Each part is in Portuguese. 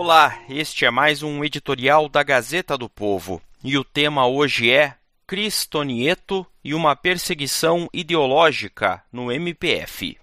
Olá, este é mais um editorial da Gazeta do Povo e o tema hoje é Cristonieto e uma perseguição ideológica no MPF.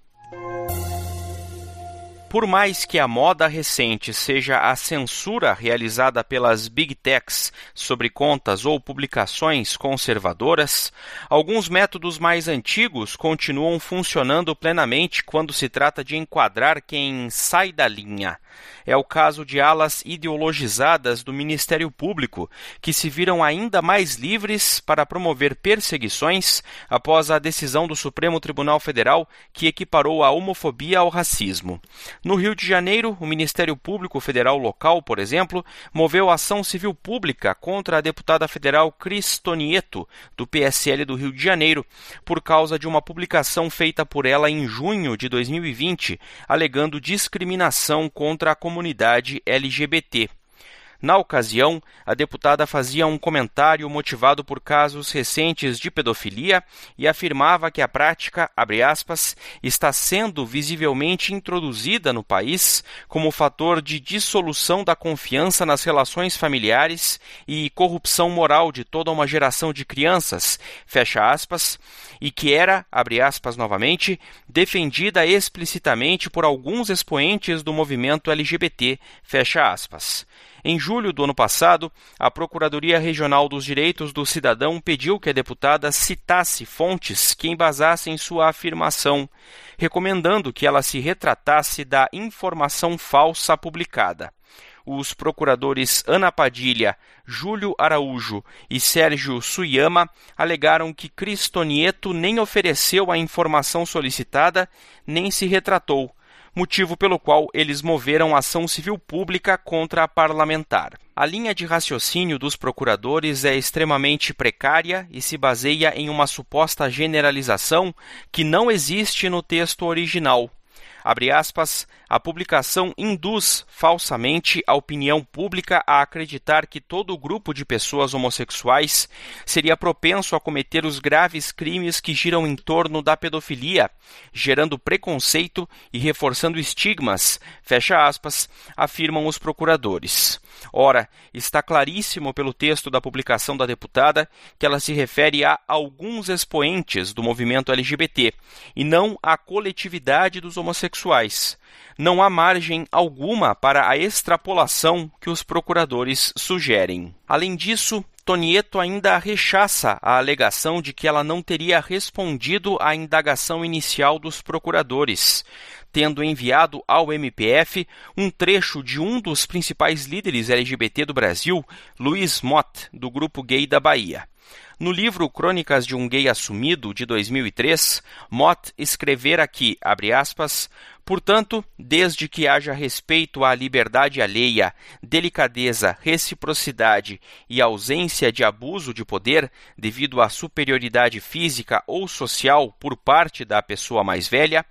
Por mais que a moda recente seja a censura realizada pelas Big Techs sobre contas ou publicações conservadoras, alguns métodos mais antigos continuam funcionando plenamente quando se trata de enquadrar quem sai da linha. É o caso de alas ideologizadas do Ministério Público, que se viram ainda mais livres para promover perseguições após a decisão do Supremo Tribunal Federal que equiparou a homofobia ao racismo. No Rio de Janeiro, o Ministério Público Federal local, por exemplo, moveu ação civil pública contra a deputada federal Cristonieto, do PSL do Rio de Janeiro, por causa de uma publicação feita por ela em junho de 2020, alegando discriminação contra a comunidade LGBT. Na ocasião, a deputada fazia um comentário motivado por casos recentes de pedofilia e afirmava que a prática, aspas, está sendo visivelmente introduzida no país como fator de dissolução da confiança nas relações familiares e corrupção moral de toda uma geração de crianças, fecha aspas, e que era, abre aspas novamente, defendida explicitamente por alguns expoentes do movimento LGBT, fecha aspas. Em julho do ano passado, a Procuradoria Regional dos Direitos do Cidadão pediu que a deputada citasse fontes que embasassem sua afirmação, recomendando que ela se retratasse da informação falsa publicada. Os procuradores Ana Padilha, Júlio Araújo e Sérgio Suyama alegaram que Cristonieto nem ofereceu a informação solicitada nem se retratou, motivo pelo qual eles moveram ação civil pública contra a parlamentar. A linha de raciocínio dos procuradores é extremamente precária e se baseia em uma suposta generalização que não existe no texto original. Aspas, a publicação induz falsamente a opinião pública a acreditar que todo o grupo de pessoas homossexuais seria propenso a cometer os graves crimes que giram em torno da pedofilia, gerando preconceito e reforçando estigmas, fecha aspas, afirmam os procuradores. Ora, está claríssimo pelo texto da publicação da deputada que ela se refere a alguns expoentes do movimento LGBT e não à coletividade dos homossexuais. Não há margem alguma para a extrapolação que os procuradores sugerem. Além disso, Tonieto ainda rechaça a alegação de que ela não teria respondido à indagação inicial dos procuradores, tendo enviado ao MPF um trecho de um dos principais líderes LGBT do Brasil, Luiz Mott, do grupo gay da Bahia. No livro Crônicas de um Gay Assumido, de 2003, Mott escrevera que, aspas, Portanto, desde que haja respeito à liberdade alheia, delicadeza, reciprocidade e ausência de abuso de poder devido à superioridade física ou social por parte da pessoa mais velha,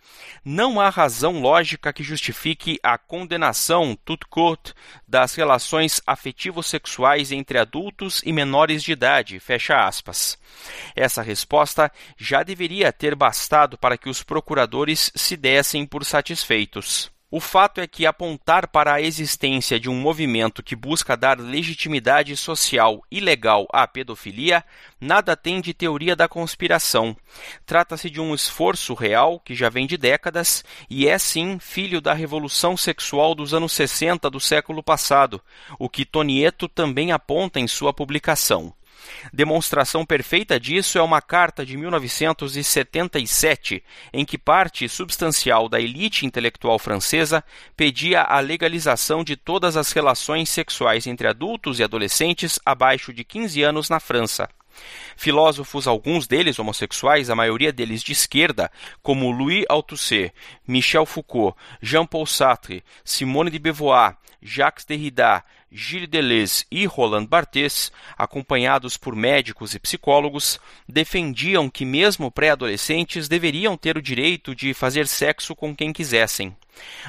não há razão lógica que justifique a condenação tout court das relações afetivo-sexuais entre adultos e menores de idade. Fecha aspas. Essa resposta já deveria ter bastado para que os procuradores se dessem por satisfeitos. O fato é que apontar para a existência de um movimento que busca dar legitimidade social e legal à pedofilia nada tem de teoria da conspiração. Trata-se de um esforço real que já vem de décadas e é sim filho da revolução sexual dos anos 60 do século passado, o que Tonieto também aponta em sua publicação. Demonstração perfeita disso é uma carta de 1977, em que parte substancial da elite intelectual francesa pedia a legalização de todas as relações sexuais entre adultos e adolescentes abaixo de 15 anos na França. Filósofos, alguns deles homossexuais, a maioria deles de esquerda, como Louis Althusser, Michel Foucault, Jean-Paul Sartre, Simone de Beauvoir, Jacques Derrida, Gilles Deleuze e Roland Barthes, acompanhados por médicos e psicólogos, defendiam que mesmo pré-adolescentes deveriam ter o direito de fazer sexo com quem quisessem.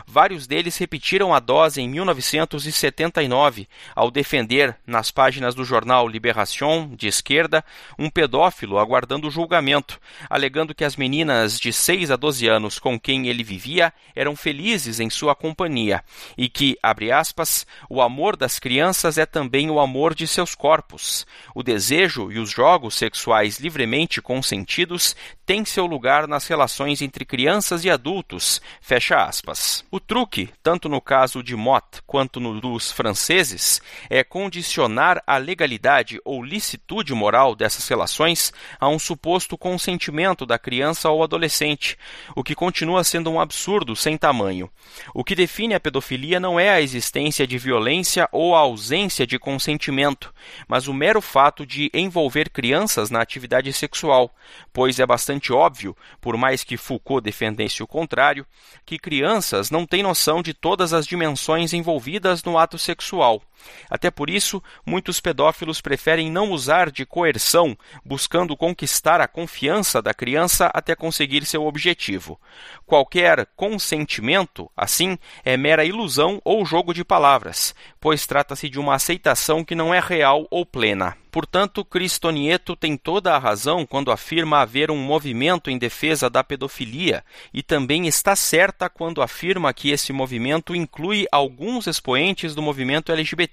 Vários deles repetiram a dose em 1979, ao defender, nas páginas do jornal Libération, de esquerda, um pedófilo aguardando julgamento, alegando que as meninas de 6 a 12 anos com quem ele vivia eram felizes em sua companhia e que, abre aspas, o amor das crianças é também o amor de seus corpos. O desejo e os jogos sexuais livremente consentidos têm seu lugar nas relações entre crianças e adultos. Fecha aspas. O truque, tanto no caso de Mott quanto no dos franceses, é condicionar a legalidade ou licitude moral dessas relações a um suposto consentimento da criança ou adolescente, o que continua sendo um absurdo sem tamanho. O que define a pedofilia não é a existência de violência ou a ausência de consentimento, mas o mero fato de envolver crianças na atividade sexual, pois é bastante óbvio, por mais que Foucault defendesse o contrário, que crianças não têm noção de todas as dimensões envolvidas no ato sexual. Até por isso, muitos pedófilos preferem não usar de coerção, buscando conquistar a confiança da criança até conseguir seu objetivo. Qualquer consentimento, assim, é mera ilusão ou jogo de palavras, pois trata-se de uma aceitação que não é real ou plena. Portanto, Cristonieto tem toda a razão quando afirma haver um movimento em defesa da pedofilia e também está certa quando afirma que esse movimento inclui alguns expoentes do movimento LGBT,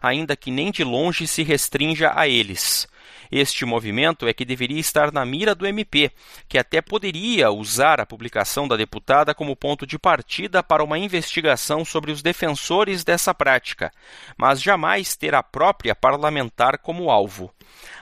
ainda que nem de longe se restrinja a eles. Este movimento é que deveria estar na mira do MP, que até poderia usar a publicação da deputada como ponto de partida para uma investigação sobre os defensores dessa prática, mas jamais ter a própria parlamentar como alvo.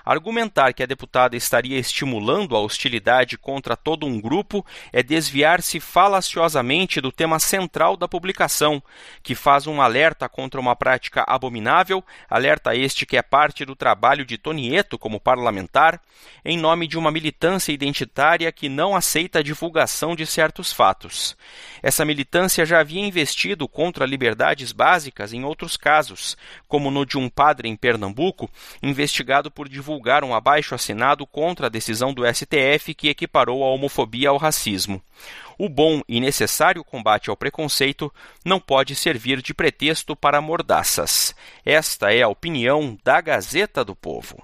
Argumentar que a deputada estaria estimulando a hostilidade contra todo um grupo é desviar-se falaciosamente do tema central da publicação, que faz um alerta contra uma prática abominável, alerta este que é parte do trabalho de Tonieto como parlamentar, em nome de uma militância identitária que não aceita a divulgação de certos fatos. Essa militância já havia investido contra liberdades básicas em outros casos, como no de um padre em Pernambuco, investigado por divulgar divulgar um abaixo assinado contra a decisão do STF que equiparou a homofobia ao racismo. O bom e necessário combate ao preconceito não pode servir de pretexto para mordaças. Esta é a opinião da Gazeta do Povo.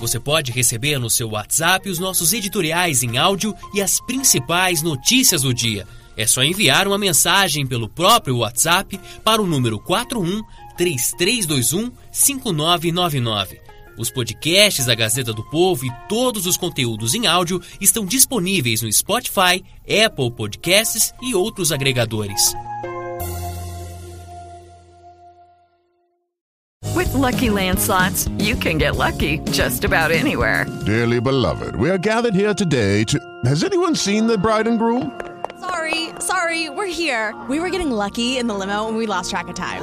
Você pode receber no seu WhatsApp os nossos editoriais em áudio e as principais notícias do dia. É só enviar uma mensagem pelo próprio WhatsApp para o número 41 3321 5999. Os podcasts da Gazeta do Povo e todos os conteúdos em áudio estão disponíveis no Spotify, Apple Podcasts e outros agregadores. With lucky landslots, you can get lucky just about anywhere. Dearly beloved, we are gathered here today to. Has anyone seen the bride and groom? Sorry, sorry, we're here. We were getting lucky in the limo and we lost track of time.